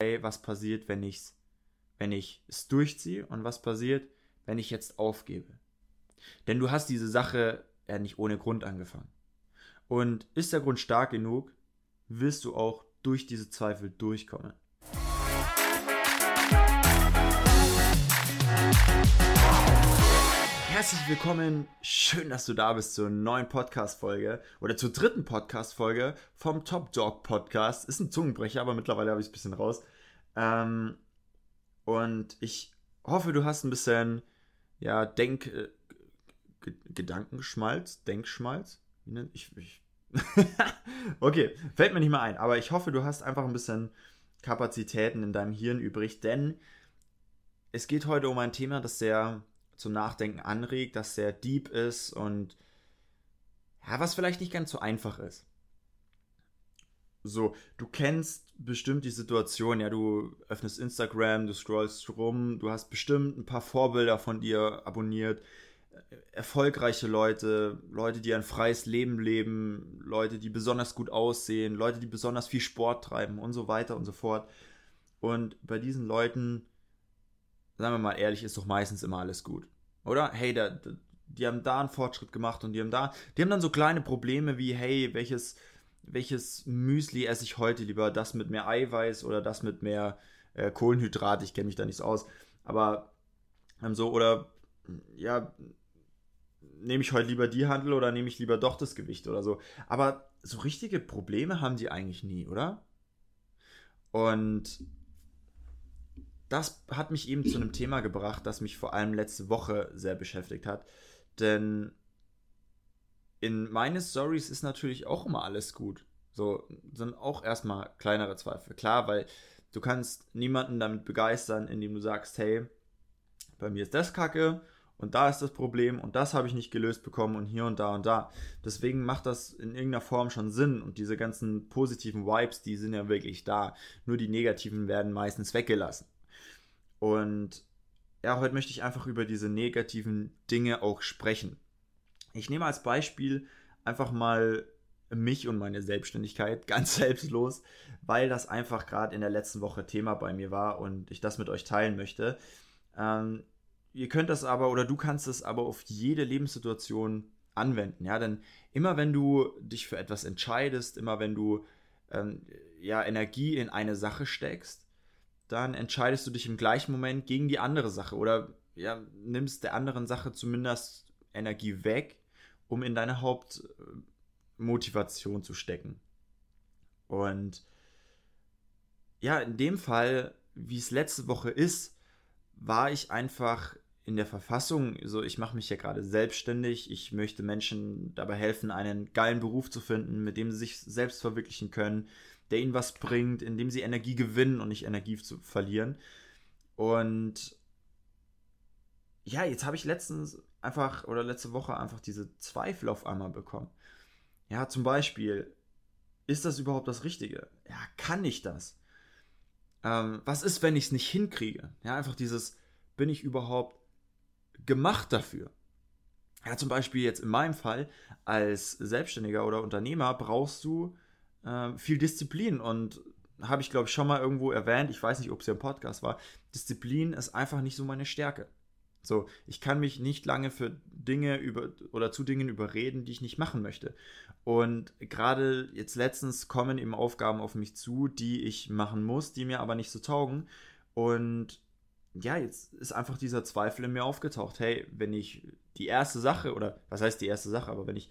hey, was passiert, wenn ich's, wenn ich es durchziehe und was passiert, wenn ich jetzt aufgebe. Denn du hast diese Sache ja nicht ohne Grund angefangen. Und ist der Grund stark genug, wirst du auch durch diese Zweifel durchkommen. Herzlich willkommen, schön, dass du da bist zur neuen Podcast-Folge oder zur dritten Podcast-Folge vom Top Dog Podcast. Ist ein Zungenbrecher, aber mittlerweile habe ich es ein bisschen raus. Ähm, und ich hoffe, du hast ein bisschen, ja, Denk, äh, Gedankenschmalz, Denkschmalz. Ich, ich okay, fällt mir nicht mehr ein, aber ich hoffe, du hast einfach ein bisschen Kapazitäten in deinem Hirn übrig, denn es geht heute um ein Thema, das sehr zum Nachdenken anregt, das sehr deep ist und ja, was vielleicht nicht ganz so einfach ist. So, du kennst bestimmt die Situation, ja, du öffnest Instagram, du scrollst rum, du hast bestimmt ein paar Vorbilder von dir abonniert, erfolgreiche Leute, Leute, die ein freies Leben leben, Leute, die besonders gut aussehen, Leute, die besonders viel Sport treiben und so weiter und so fort. Und bei diesen Leuten, sagen wir mal ehrlich, ist doch meistens immer alles gut. Oder? Hey, da, da, die haben da einen Fortschritt gemacht und die haben da, die haben dann so kleine Probleme wie, hey, welches, welches Müsli esse ich heute lieber? Das mit mehr Eiweiß oder das mit mehr äh, Kohlenhydrat? Ich kenne mich da nicht so aus. Aber ähm, so, oder ja, nehme ich heute lieber die Handel oder nehme ich lieber doch das Gewicht oder so. Aber so richtige Probleme haben die eigentlich nie, oder? Und das hat mich eben zu einem Thema gebracht, das mich vor allem letzte Woche sehr beschäftigt hat. Denn in meinen Stories ist natürlich auch immer alles gut. So sind auch erstmal kleinere Zweifel. Klar, weil du kannst niemanden damit begeistern, indem du sagst, hey, bei mir ist das Kacke und da ist das Problem und das habe ich nicht gelöst bekommen und hier und da und da. Deswegen macht das in irgendeiner Form schon Sinn und diese ganzen positiven Vibes, die sind ja wirklich da. Nur die negativen werden meistens weggelassen. Und ja, heute möchte ich einfach über diese negativen Dinge auch sprechen. Ich nehme als Beispiel einfach mal mich und meine Selbstständigkeit ganz selbstlos, weil das einfach gerade in der letzten Woche Thema bei mir war und ich das mit euch teilen möchte. Ähm, ihr könnt das aber oder du kannst es aber auf jede Lebenssituation anwenden. Ja, denn immer wenn du dich für etwas entscheidest, immer wenn du ähm, ja Energie in eine Sache steckst, dann entscheidest du dich im gleichen Moment gegen die andere Sache oder ja, nimmst der anderen Sache zumindest Energie weg, um in deine Hauptmotivation zu stecken. Und ja, in dem Fall, wie es letzte Woche ist, war ich einfach in der Verfassung, so ich mache mich ja gerade selbstständig, ich möchte Menschen dabei helfen, einen geilen Beruf zu finden, mit dem sie sich selbst verwirklichen können, der ihnen was bringt, in dem sie Energie gewinnen und nicht Energie zu verlieren. Und ja, jetzt habe ich letztens einfach oder letzte Woche einfach diese Zweifel auf einmal bekommen. Ja, zum Beispiel, ist das überhaupt das Richtige? Ja, kann ich das? Ähm, was ist, wenn ich es nicht hinkriege? Ja, einfach dieses, bin ich überhaupt gemacht dafür? Ja, zum Beispiel jetzt in meinem Fall als Selbstständiger oder Unternehmer brauchst du äh, viel Disziplin und habe ich glaube ich schon mal irgendwo erwähnt, ich weiß nicht, ob es ja im Podcast war, Disziplin ist einfach nicht so meine Stärke. So, ich kann mich nicht lange für Dinge über oder zu Dingen überreden, die ich nicht machen möchte. Und gerade jetzt letztens kommen eben Aufgaben auf mich zu, die ich machen muss, die mir aber nicht so taugen. Und ja, jetzt ist einfach dieser Zweifel in mir aufgetaucht. Hey, wenn ich die erste Sache, oder was heißt die erste Sache, aber wenn ich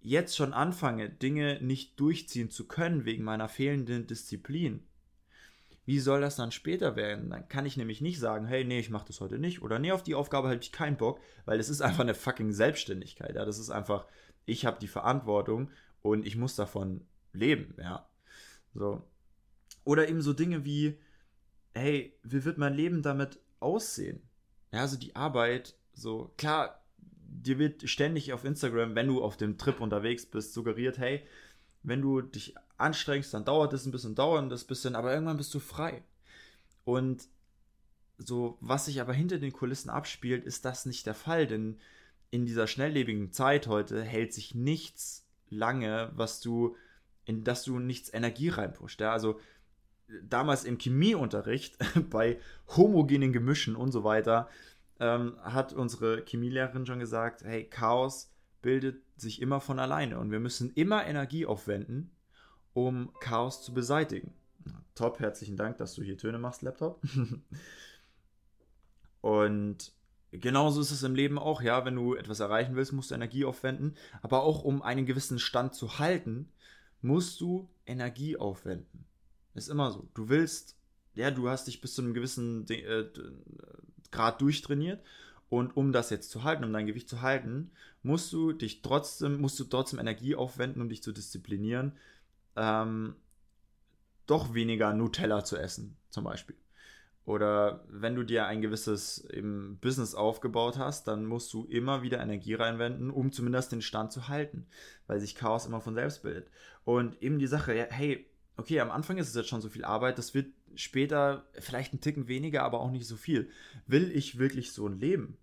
jetzt schon anfange, Dinge nicht durchziehen zu können wegen meiner fehlenden Disziplin, wie soll das dann später werden? Dann kann ich nämlich nicht sagen, hey, nee, ich mache das heute nicht oder nee, auf die Aufgabe habe ich keinen Bock, weil es ist einfach eine fucking Selbstständigkeit. Ja? Das ist einfach, ich habe die Verantwortung und ich muss davon leben, ja. So. Oder eben so Dinge wie, hey, wie wird mein Leben damit aussehen? Ja, also die Arbeit, so, klar, dir wird ständig auf Instagram, wenn du auf dem Trip unterwegs bist, suggeriert, hey, wenn du dich anstrengst, dann dauert es ein bisschen, dauert das ein bisschen, aber irgendwann bist du frei. Und so, was sich aber hinter den Kulissen abspielt, ist das nicht der Fall, denn in dieser schnelllebigen Zeit heute hält sich nichts lange, was du, in das du nichts Energie reinpusht. Ja? Also damals im Chemieunterricht bei homogenen Gemischen und so weiter, ähm, hat unsere Chemielehrerin schon gesagt, hey, Chaos bildet sich immer von alleine und wir müssen immer Energie aufwenden, um Chaos zu beseitigen. Top, herzlichen Dank, dass du hier Töne machst, Laptop. und genauso ist es im Leben auch, ja, wenn du etwas erreichen willst, musst du Energie aufwenden, aber auch um einen gewissen Stand zu halten, musst du Energie aufwenden. Ist immer so. Du willst, ja, du hast dich bis zu einem gewissen äh, Grad durchtrainiert und um das jetzt zu halten, um dein Gewicht zu halten, musst du dich trotzdem, musst du trotzdem Energie aufwenden, um dich zu disziplinieren, ähm, doch weniger Nutella zu essen, zum Beispiel. Oder wenn du dir ein gewisses Business aufgebaut hast, dann musst du immer wieder Energie reinwenden, um zumindest den Stand zu halten, weil sich Chaos immer von selbst bildet. Und eben die Sache, hey, okay, am Anfang ist es jetzt schon so viel Arbeit, das wird später vielleicht ein Ticken weniger, aber auch nicht so viel. Will ich wirklich so ein Leben?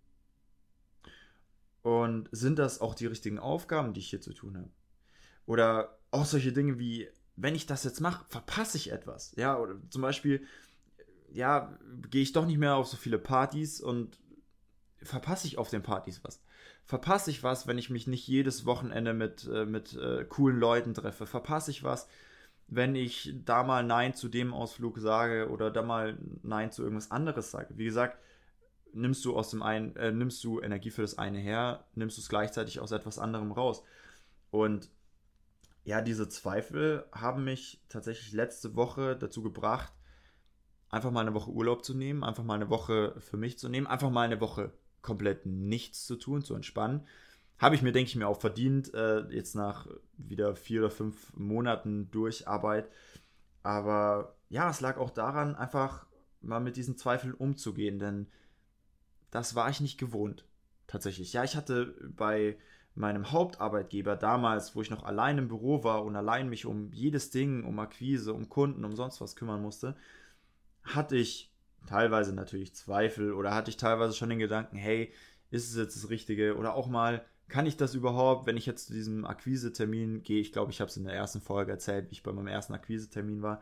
Und sind das auch die richtigen Aufgaben, die ich hier zu tun habe? Oder auch solche Dinge wie, wenn ich das jetzt mache, verpasse ich etwas. Ja, oder zum Beispiel, ja, gehe ich doch nicht mehr auf so viele Partys und verpasse ich auf den Partys was. Verpasse ich was, wenn ich mich nicht jedes Wochenende mit, äh, mit äh, coolen Leuten treffe. Verpasse ich was, wenn ich da mal Nein zu dem Ausflug sage oder da mal Nein zu irgendwas anderes sage. Wie gesagt, nimmst du aus dem einen, äh, nimmst du Energie für das eine her, nimmst du es gleichzeitig aus etwas anderem raus. Und ja, diese Zweifel haben mich tatsächlich letzte Woche dazu gebracht, einfach mal eine Woche Urlaub zu nehmen, einfach mal eine Woche für mich zu nehmen, einfach mal eine Woche komplett nichts zu tun, zu entspannen. Habe ich mir, denke ich mir, auch verdient, äh, jetzt nach wieder vier oder fünf Monaten Durcharbeit. Aber ja, es lag auch daran, einfach mal mit diesen Zweifeln umzugehen, denn das war ich nicht gewohnt. Tatsächlich. Ja, ich hatte bei meinem Hauptarbeitgeber damals, wo ich noch allein im Büro war und allein mich um jedes Ding, um Akquise, um Kunden, um sonst was kümmern musste, hatte ich teilweise natürlich Zweifel oder hatte ich teilweise schon den Gedanken, hey, ist es jetzt das Richtige? Oder auch mal, kann ich das überhaupt, wenn ich jetzt zu diesem Akquisetermin gehe? Ich glaube, ich habe es in der ersten Folge erzählt, wie ich bei meinem ersten Akquisetermin war.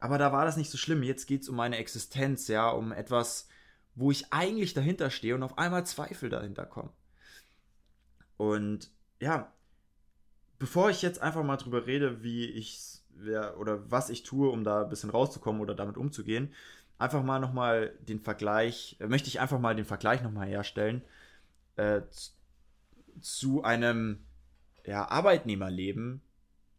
Aber da war das nicht so schlimm. Jetzt geht es um meine Existenz, ja, um etwas, wo ich eigentlich dahinter stehe und auf einmal Zweifel dahinter kommen. Und ja, bevor ich jetzt einfach mal drüber rede, wie ich oder was ich tue, um da ein bisschen rauszukommen oder damit umzugehen, einfach mal nochmal den Vergleich, möchte ich einfach mal den Vergleich nochmal herstellen äh, zu einem ja, Arbeitnehmerleben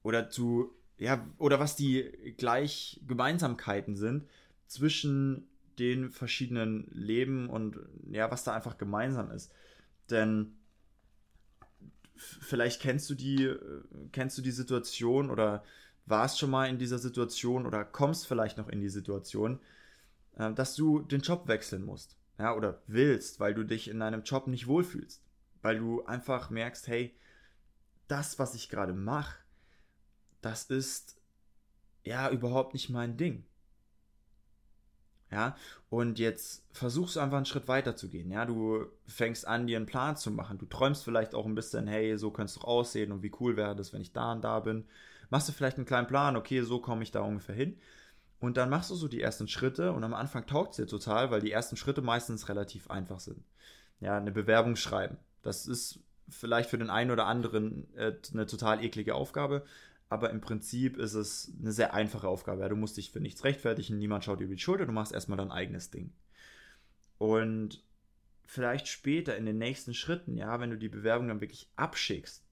oder zu, ja, oder was die gleich Gemeinsamkeiten sind zwischen den verschiedenen Leben und ja, was da einfach gemeinsam ist. Denn vielleicht kennst du die, kennst du die Situation oder warst schon mal in dieser Situation oder kommst vielleicht noch in die Situation, äh, dass du den Job wechseln musst. Ja, oder willst, weil du dich in deinem Job nicht wohlfühlst. Weil du einfach merkst, hey, das, was ich gerade mache, das ist ja überhaupt nicht mein Ding. Ja, und jetzt versuchst du einfach einen Schritt weiter zu gehen. Ja, du fängst an, dir einen Plan zu machen. Du träumst vielleicht auch ein bisschen, hey, so könnte es doch aussehen und wie cool wäre das, wenn ich da und da bin. Machst du vielleicht einen kleinen Plan, okay, so komme ich da ungefähr hin. Und dann machst du so die ersten Schritte und am Anfang taugt es dir total, weil die ersten Schritte meistens relativ einfach sind. Ja, eine Bewerbung schreiben. Das ist vielleicht für den einen oder anderen äh, eine total eklige Aufgabe, aber im Prinzip ist es eine sehr einfache Aufgabe. Ja, du musst dich für nichts rechtfertigen, niemand schaut dir über die Schulter, du machst erstmal dein eigenes Ding. Und vielleicht später in den nächsten Schritten, ja, wenn du die Bewerbung dann wirklich abschickst,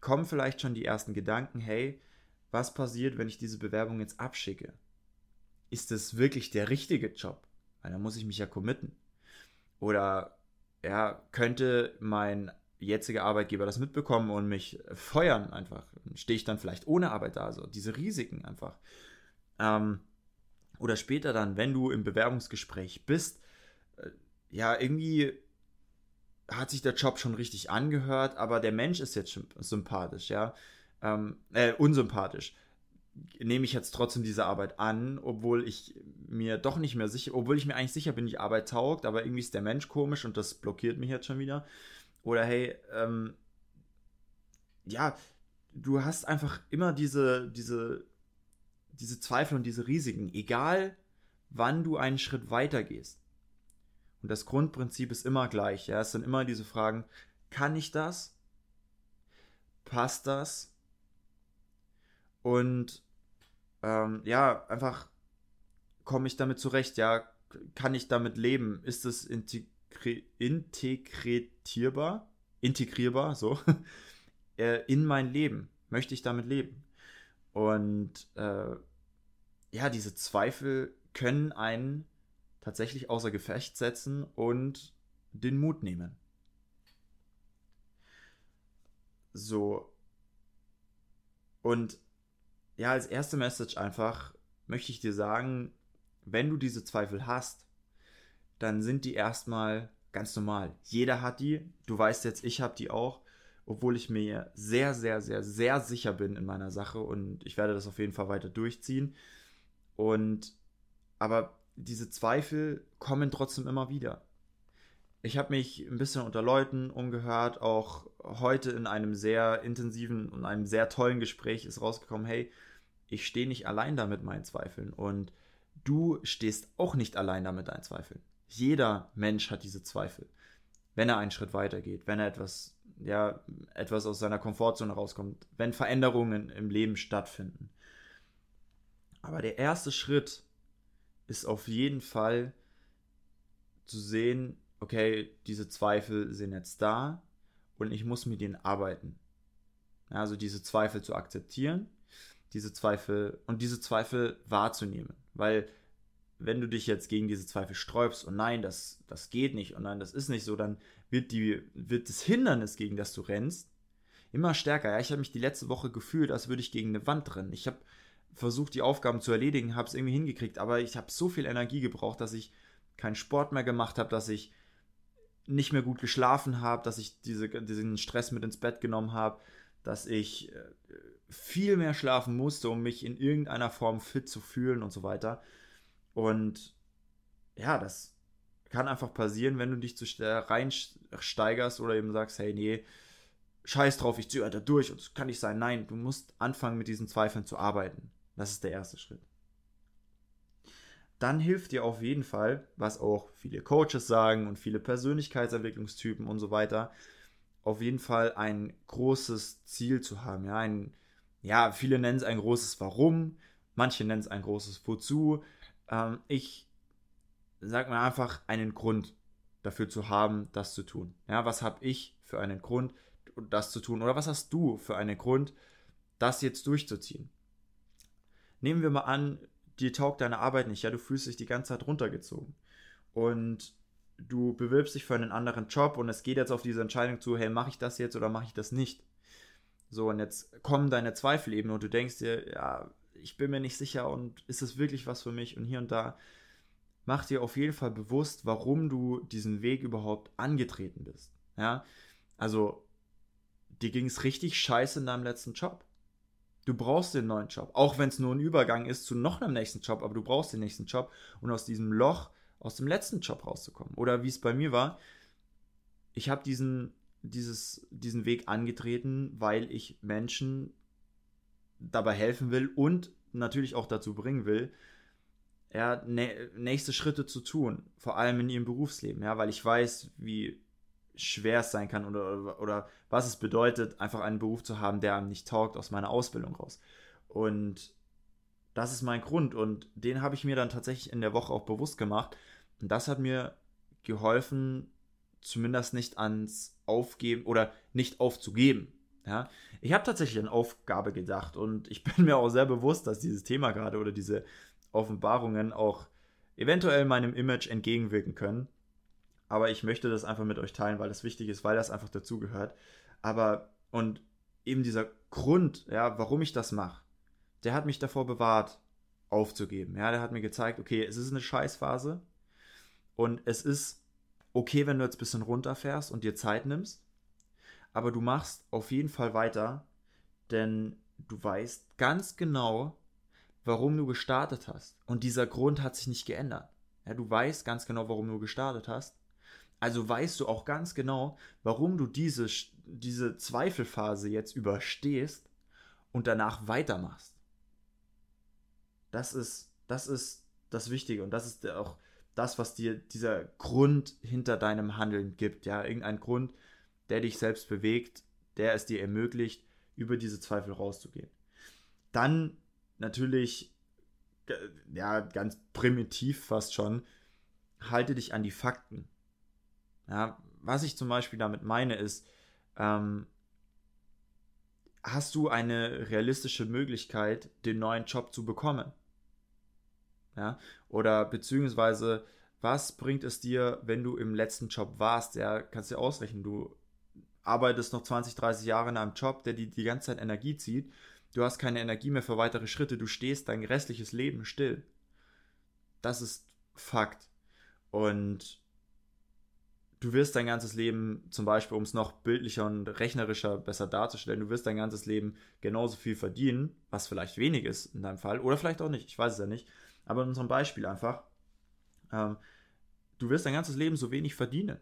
kommen vielleicht schon die ersten Gedanken, hey, was passiert, wenn ich diese Bewerbung jetzt abschicke? Ist das wirklich der richtige Job? Weil da muss ich mich ja committen. Oder ja, könnte mein jetzige Arbeitgeber das mitbekommen und mich feuern einfach. Stehe ich dann vielleicht ohne Arbeit da, so diese Risiken einfach. Ähm, oder später dann, wenn du im Bewerbungsgespräch bist, äh, ja, irgendwie hat sich der Job schon richtig angehört, aber der Mensch ist jetzt schon sympathisch, ja, ähm, äh, unsympathisch. Nehme ich jetzt trotzdem diese Arbeit an, obwohl ich mir doch nicht mehr sicher, obwohl ich mir eigentlich sicher bin, die Arbeit taugt, aber irgendwie ist der Mensch komisch und das blockiert mich jetzt schon wieder. Oder hey, ähm, ja, du hast einfach immer diese, diese, diese Zweifel und diese Risiken, egal wann du einen Schritt weiter gehst. Und das Grundprinzip ist immer gleich. Ja? Es sind immer diese Fragen, kann ich das? Passt das? Und ähm, ja, einfach komme ich damit zurecht, ja, kann ich damit leben? Ist es integri integrierbar? Integrierbar, so, äh, in mein Leben? Möchte ich damit leben? Und äh, ja, diese Zweifel können einen tatsächlich außer Gefecht setzen und den Mut nehmen. So. Und ja, als erste Message einfach möchte ich dir sagen, wenn du diese Zweifel hast, dann sind die erstmal ganz normal. Jeder hat die. Du weißt jetzt, ich habe die auch, obwohl ich mir sehr, sehr, sehr, sehr sicher bin in meiner Sache und ich werde das auf jeden Fall weiter durchziehen. Und aber diese Zweifel kommen trotzdem immer wieder. Ich habe mich ein bisschen unter Leuten umgehört, auch heute in einem sehr intensiven und einem sehr tollen Gespräch ist rausgekommen, hey, ich stehe nicht allein da mit meinen Zweifeln und du stehst auch nicht allein da mit deinen Zweifeln. Jeder Mensch hat diese Zweifel. Wenn er einen Schritt weiter geht, wenn er etwas, ja, etwas aus seiner Komfortzone rauskommt, wenn Veränderungen im Leben stattfinden. Aber der erste Schritt ist auf jeden Fall zu sehen, okay, diese Zweifel sind jetzt da und ich muss mit denen arbeiten. Also diese Zweifel zu akzeptieren diese Zweifel und diese Zweifel wahrzunehmen. Weil wenn du dich jetzt gegen diese Zweifel sträubst und nein, das, das geht nicht und nein, das ist nicht so, dann wird, die, wird das Hindernis, gegen das du rennst, immer stärker. Ja, ich habe mich die letzte Woche gefühlt, als würde ich gegen eine Wand rennen. Ich habe versucht, die Aufgaben zu erledigen, habe es irgendwie hingekriegt, aber ich habe so viel Energie gebraucht, dass ich keinen Sport mehr gemacht habe, dass ich nicht mehr gut geschlafen habe, dass ich diese, diesen Stress mit ins Bett genommen habe, dass ich äh, viel mehr schlafen musste, um mich in irgendeiner Form fit zu fühlen und so weiter. Und ja, das kann einfach passieren, wenn du dich zu reinsteigerst oder eben sagst, hey, nee, scheiß drauf, ich ziehe da durch und es kann nicht sein. Nein, du musst anfangen, mit diesen Zweifeln zu arbeiten. Das ist der erste Schritt. Dann hilft dir auf jeden Fall, was auch viele Coaches sagen und viele Persönlichkeitsentwicklungstypen und so weiter, auf jeden Fall ein großes Ziel zu haben, ja, ein ja, viele nennen es ein großes Warum, manche nennen es ein großes Wozu. Ähm, ich sage mir einfach einen Grund dafür zu haben, das zu tun. Ja, was habe ich für einen Grund, das zu tun? Oder was hast du für einen Grund, das jetzt durchzuziehen? Nehmen wir mal an, dir taugt deine Arbeit nicht, ja, du fühlst dich die ganze Zeit runtergezogen. Und du bewirbst dich für einen anderen Job und es geht jetzt auf diese Entscheidung zu, hey, mache ich das jetzt oder mache ich das nicht? So, und jetzt kommen deine Zweifel eben und du denkst dir, ja, ich bin mir nicht sicher und ist es wirklich was für mich und hier und da. Mach dir auf jeden Fall bewusst, warum du diesen Weg überhaupt angetreten bist. Ja, also dir ging es richtig scheiße in deinem letzten Job. Du brauchst den neuen Job, auch wenn es nur ein Übergang ist zu noch einem nächsten Job, aber du brauchst den nächsten Job und aus diesem Loch, aus dem letzten Job rauszukommen. Oder wie es bei mir war, ich habe diesen diesen Weg angetreten, weil ich Menschen dabei helfen will und natürlich auch dazu bringen will, ja, nächste Schritte zu tun, vor allem in ihrem Berufsleben, ja, weil ich weiß, wie schwer es sein kann oder, oder, oder was es bedeutet, einfach einen Beruf zu haben, der einem nicht taugt aus meiner Ausbildung raus. Und das ist mein Grund und den habe ich mir dann tatsächlich in der Woche auch bewusst gemacht und das hat mir geholfen, zumindest nicht ans Aufgeben oder nicht aufzugeben. Ja, ich habe tatsächlich an Aufgabe gedacht und ich bin mir auch sehr bewusst, dass dieses Thema gerade oder diese Offenbarungen auch eventuell meinem Image entgegenwirken können. Aber ich möchte das einfach mit euch teilen, weil das wichtig ist, weil das einfach dazugehört. Aber und eben dieser Grund, ja, warum ich das mache, der hat mich davor bewahrt, aufzugeben. Ja, der hat mir gezeigt, okay, es ist eine Scheißphase und es ist okay, wenn du jetzt ein bisschen runterfährst und dir Zeit nimmst, aber du machst auf jeden Fall weiter, denn du weißt ganz genau, warum du gestartet hast. Und dieser Grund hat sich nicht geändert. Ja, du weißt ganz genau, warum du gestartet hast. Also weißt du auch ganz genau, warum du diese, diese Zweifelphase jetzt überstehst und danach weitermachst. Das ist, das ist das Wichtige und das ist auch das, was dir dieser Grund hinter deinem Handeln gibt. Ja, irgendein Grund, der dich selbst bewegt, der es dir ermöglicht, über diese Zweifel rauszugehen. Dann natürlich, ja, ganz primitiv fast schon, halte dich an die Fakten. Ja, was ich zum Beispiel damit meine, ist, ähm, hast du eine realistische Möglichkeit, den neuen Job zu bekommen? Ja, oder beziehungsweise, was bringt es dir, wenn du im letzten Job warst? Ja, kannst du dir ausrechnen, du arbeitest noch 20, 30 Jahre in einem Job, der dir die ganze Zeit Energie zieht. Du hast keine Energie mehr für weitere Schritte, du stehst dein restliches Leben still. Das ist Fakt. Und du wirst dein ganzes Leben, zum Beispiel, um es noch bildlicher und rechnerischer besser darzustellen, du wirst dein ganzes Leben genauso viel verdienen, was vielleicht wenig ist in deinem Fall, oder vielleicht auch nicht, ich weiß es ja nicht. Aber in unserem Beispiel einfach, ähm, du wirst dein ganzes Leben so wenig verdienen.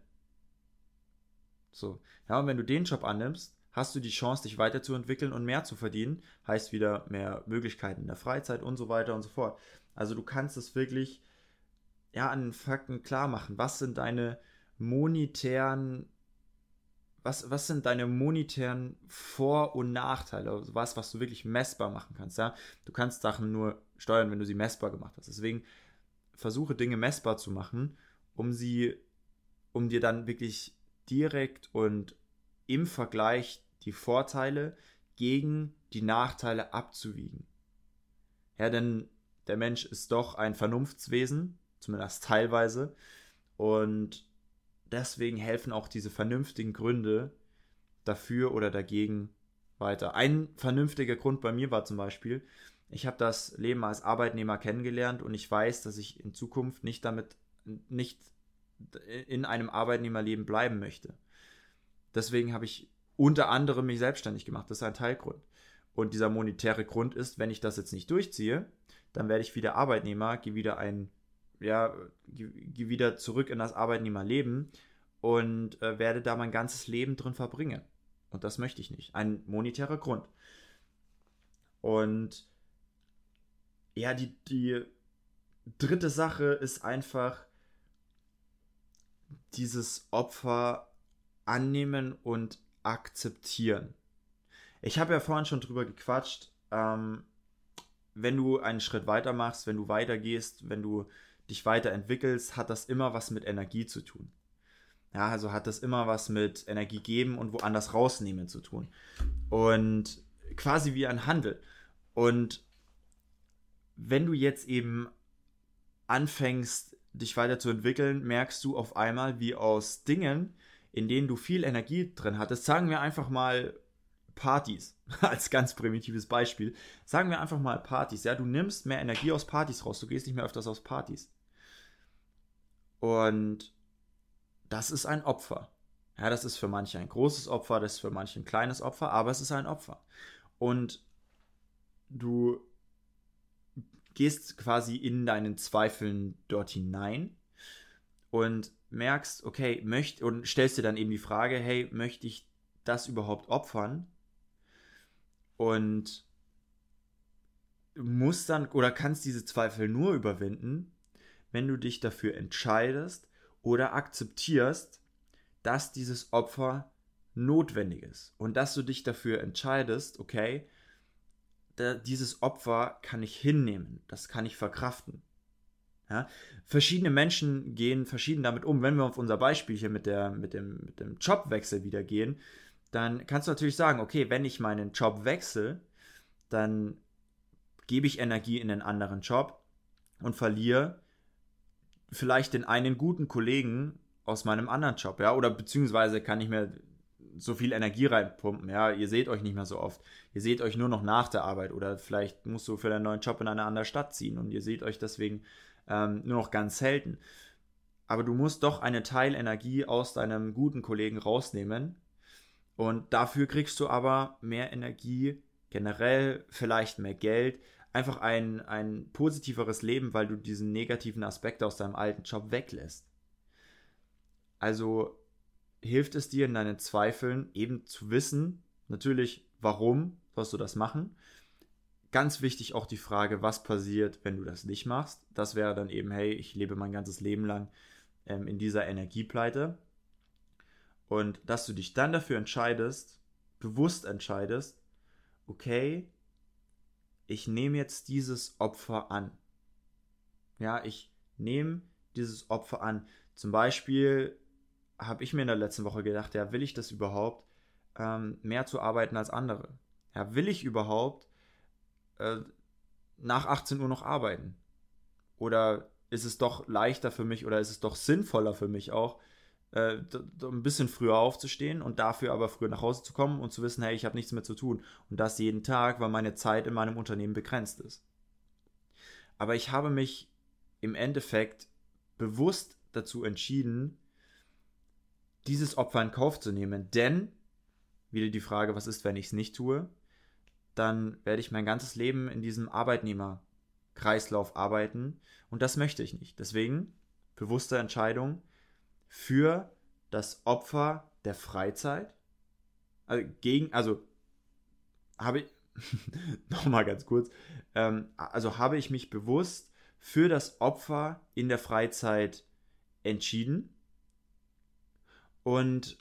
So. Ja, und wenn du den Job annimmst, hast du die Chance, dich weiterzuentwickeln und mehr zu verdienen. Heißt wieder mehr Möglichkeiten in der Freizeit und so weiter und so fort. Also du kannst es wirklich ja, an den Fakten klar machen. Was sind deine monetären, was, was sind deine monetären Vor- und Nachteile? Also was, was du wirklich messbar machen kannst. Ja? Du kannst Sachen nur steuern, wenn du sie messbar gemacht hast. Deswegen versuche Dinge messbar zu machen, um sie, um dir dann wirklich direkt und im Vergleich die Vorteile gegen die Nachteile abzuwiegen. Ja, denn der Mensch ist doch ein Vernunftswesen zumindest teilweise. Und deswegen helfen auch diese vernünftigen Gründe dafür oder dagegen weiter. Ein vernünftiger Grund bei mir war zum Beispiel, ich habe das Leben als Arbeitnehmer kennengelernt und ich weiß, dass ich in Zukunft nicht damit, nicht in einem Arbeitnehmerleben bleiben möchte. Deswegen habe ich unter anderem mich selbstständig gemacht. Das ist ein Teilgrund. Und dieser monetäre Grund ist, wenn ich das jetzt nicht durchziehe, dann werde ich wieder Arbeitnehmer, gehe wieder ein ja, gehe wieder zurück in das Arbeitnehmerleben und äh, werde da mein ganzes Leben drin verbringen. Und das möchte ich nicht. Ein monetärer Grund. Und ja, die, die dritte Sache ist einfach dieses Opfer annehmen und akzeptieren. Ich habe ja vorhin schon drüber gequatscht, ähm, wenn du einen Schritt weiter machst, wenn du weitergehst, wenn du dich weiterentwickelst, hat das immer was mit Energie zu tun. Ja, also hat das immer was mit Energie geben und woanders rausnehmen zu tun. Und quasi wie ein Handel. Und wenn du jetzt eben anfängst, dich weiterzuentwickeln, merkst du auf einmal, wie aus Dingen, in denen du viel Energie drin hattest, sagen wir einfach mal Partys, als ganz primitives Beispiel, sagen wir einfach mal Partys, ja, du nimmst mehr Energie aus Partys raus, du gehst nicht mehr öfters aus Partys. Und das ist ein Opfer. Ja, das ist für manche ein großes Opfer, das ist für manche ein kleines Opfer, aber es ist ein Opfer. Und du gehst quasi in deinen Zweifeln dort hinein und merkst, okay, möcht und stellst dir dann eben die Frage, hey, möchte ich das überhaupt opfern? Und musst dann oder kannst diese Zweifel nur überwinden, wenn du dich dafür entscheidest oder akzeptierst, dass dieses Opfer notwendig ist und dass du dich dafür entscheidest, okay, dieses Opfer kann ich hinnehmen, das kann ich verkraften. Ja? Verschiedene Menschen gehen verschieden damit um. Wenn wir auf unser Beispiel hier mit, der, mit, dem, mit dem Jobwechsel wieder gehen, dann kannst du natürlich sagen, okay, wenn ich meinen Job wechsle, dann gebe ich Energie in einen anderen Job und verliere vielleicht den einen guten Kollegen aus meinem anderen Job, ja, oder beziehungsweise kann ich mir so viel Energie reinpumpen, ja, ihr seht euch nicht mehr so oft. Ihr seht euch nur noch nach der Arbeit oder vielleicht musst du für deinen neuen Job in eine andere Stadt ziehen und ihr seht euch deswegen ähm, nur noch ganz selten. Aber du musst doch eine Teilenergie aus deinem guten Kollegen rausnehmen und dafür kriegst du aber mehr Energie, generell vielleicht mehr Geld, einfach ein, ein positiveres Leben, weil du diesen negativen Aspekt aus deinem alten Job weglässt. Also hilft es dir in deinen Zweifeln eben zu wissen, natürlich, warum sollst du das machen. ganz wichtig auch die Frage, was passiert, wenn du das nicht machst. Das wäre dann eben, hey, ich lebe mein ganzes Leben lang ähm, in dieser Energiepleite. Und dass du dich dann dafür entscheidest, bewusst entscheidest, okay, ich nehme jetzt dieses Opfer an. Ja, ich nehme dieses Opfer an. Zum Beispiel habe ich mir in der letzten Woche gedacht, ja, will ich das überhaupt, ähm, mehr zu arbeiten als andere? Ja, will ich überhaupt äh, nach 18 Uhr noch arbeiten? Oder ist es doch leichter für mich oder ist es doch sinnvoller für mich auch, äh, ein bisschen früher aufzustehen und dafür aber früher nach Hause zu kommen und zu wissen, hey, ich habe nichts mehr zu tun. Und das jeden Tag, weil meine Zeit in meinem Unternehmen begrenzt ist. Aber ich habe mich im Endeffekt bewusst dazu entschieden, dieses Opfer in Kauf zu nehmen. Denn, wieder die Frage, was ist, wenn ich es nicht tue, dann werde ich mein ganzes Leben in diesem Arbeitnehmerkreislauf arbeiten und das möchte ich nicht. Deswegen bewusste Entscheidung für das Opfer der Freizeit. Also gegen, also habe ich, nochmal ganz kurz, ähm, also habe ich mich bewusst für das Opfer in der Freizeit entschieden und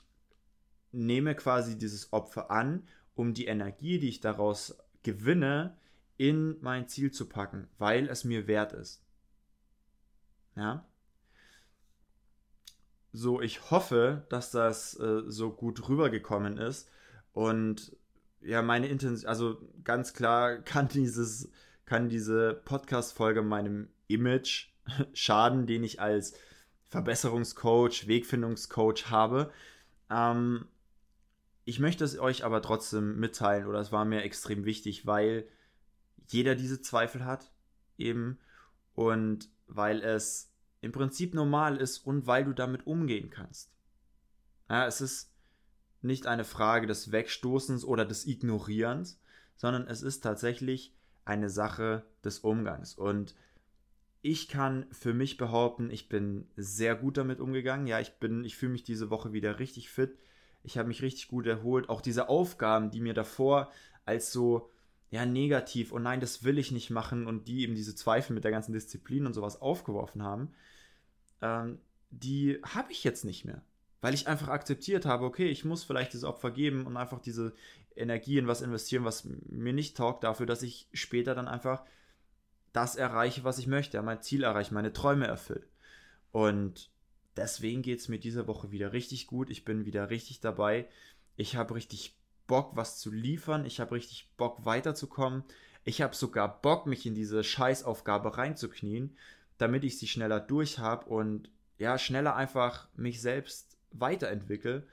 nehme quasi dieses Opfer an, um die Energie, die ich daraus gewinne, in mein Ziel zu packen, weil es mir wert ist. Ja. So, ich hoffe, dass das äh, so gut rübergekommen ist und ja, meine Intention, also ganz klar kann dieses, kann diese Podcast-Folge meinem Image schaden, den ich als Verbesserungscoach, Wegfindungscoach habe. Ähm, ich möchte es euch aber trotzdem mitteilen oder es war mir extrem wichtig, weil jeder diese Zweifel hat eben und weil es im Prinzip normal ist und weil du damit umgehen kannst. Ja, es ist nicht eine Frage des Wegstoßens oder des Ignorierens, sondern es ist tatsächlich eine Sache des Umgangs. Und ich kann für mich behaupten, ich bin sehr gut damit umgegangen. Ja, ich bin, ich fühle mich diese Woche wieder richtig fit. Ich habe mich richtig gut erholt. Auch diese Aufgaben, die mir davor als so ja negativ und nein, das will ich nicht machen und die eben diese Zweifel mit der ganzen Disziplin und sowas aufgeworfen haben, ähm, die habe ich jetzt nicht mehr. Weil ich einfach akzeptiert habe, okay, ich muss vielleicht dieses Opfer geben und einfach diese Energie in was investieren, was mir nicht taugt, dafür, dass ich später dann einfach das erreiche, was ich möchte, mein Ziel erreiche, meine Träume erfülle. Und deswegen geht es mir diese Woche wieder richtig gut. Ich bin wieder richtig dabei. Ich habe richtig Bock, was zu liefern. Ich habe richtig Bock, weiterzukommen. Ich habe sogar Bock, mich in diese Scheißaufgabe reinzuknien, damit ich sie schneller durch habe und ja, schneller einfach mich selbst weiterentwickle.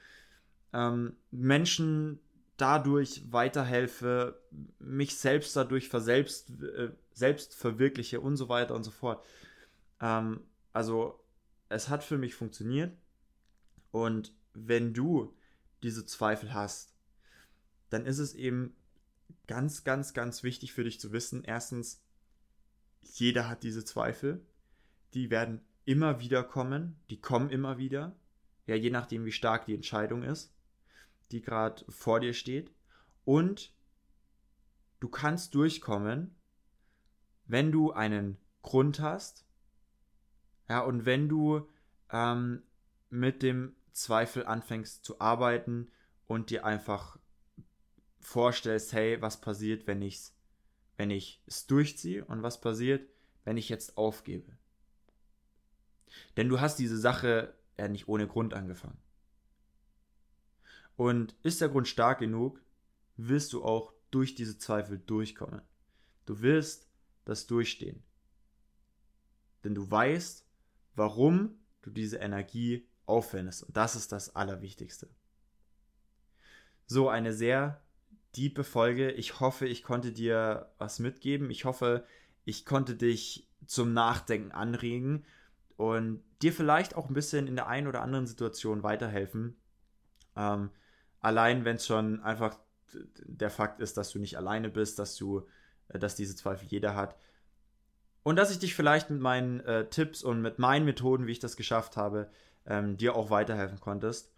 Ähm, Menschen dadurch weiterhelfe, mich selbst dadurch verselbst, äh, selbst verwirkliche und so weiter und so fort. Ähm, also es hat für mich funktioniert und wenn du diese Zweifel hast, dann ist es eben ganz, ganz, ganz wichtig für dich zu wissen, erstens, jeder hat diese Zweifel, die werden immer wieder kommen, die kommen immer wieder, ja, je nachdem, wie stark die Entscheidung ist, die gerade vor dir steht. Und du kannst durchkommen, wenn du einen Grund hast, ja, und wenn du ähm, mit dem Zweifel anfängst zu arbeiten und dir einfach vorstellst, hey, was passiert, wenn ich's, wenn ich es durchziehe und was passiert, wenn ich jetzt aufgebe. Denn du hast diese Sache ja nicht ohne Grund angefangen. Und ist der Grund stark genug, wirst du auch durch diese Zweifel durchkommen. Du wirst das durchstehen. Denn du weißt, warum du diese Energie aufwendest. Und das ist das Allerwichtigste. So, eine sehr diepe Folge. Ich hoffe, ich konnte dir was mitgeben. Ich hoffe, ich konnte dich zum Nachdenken anregen und dir vielleicht auch ein bisschen in der einen oder anderen Situation weiterhelfen. Ähm, allein wenn es schon einfach der Fakt ist, dass du nicht alleine bist, dass du äh, dass diese Zweifel jeder hat. Und dass ich dich vielleicht mit meinen äh, Tipps und mit meinen Methoden, wie ich das geschafft habe, ähm, dir auch weiterhelfen konntest.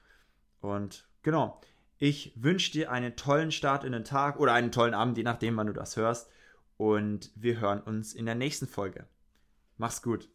Und genau, ich wünsche dir einen tollen Start in den Tag oder einen tollen Abend, je nachdem, wann du das hörst. und wir hören uns in der nächsten Folge. Mach's gut.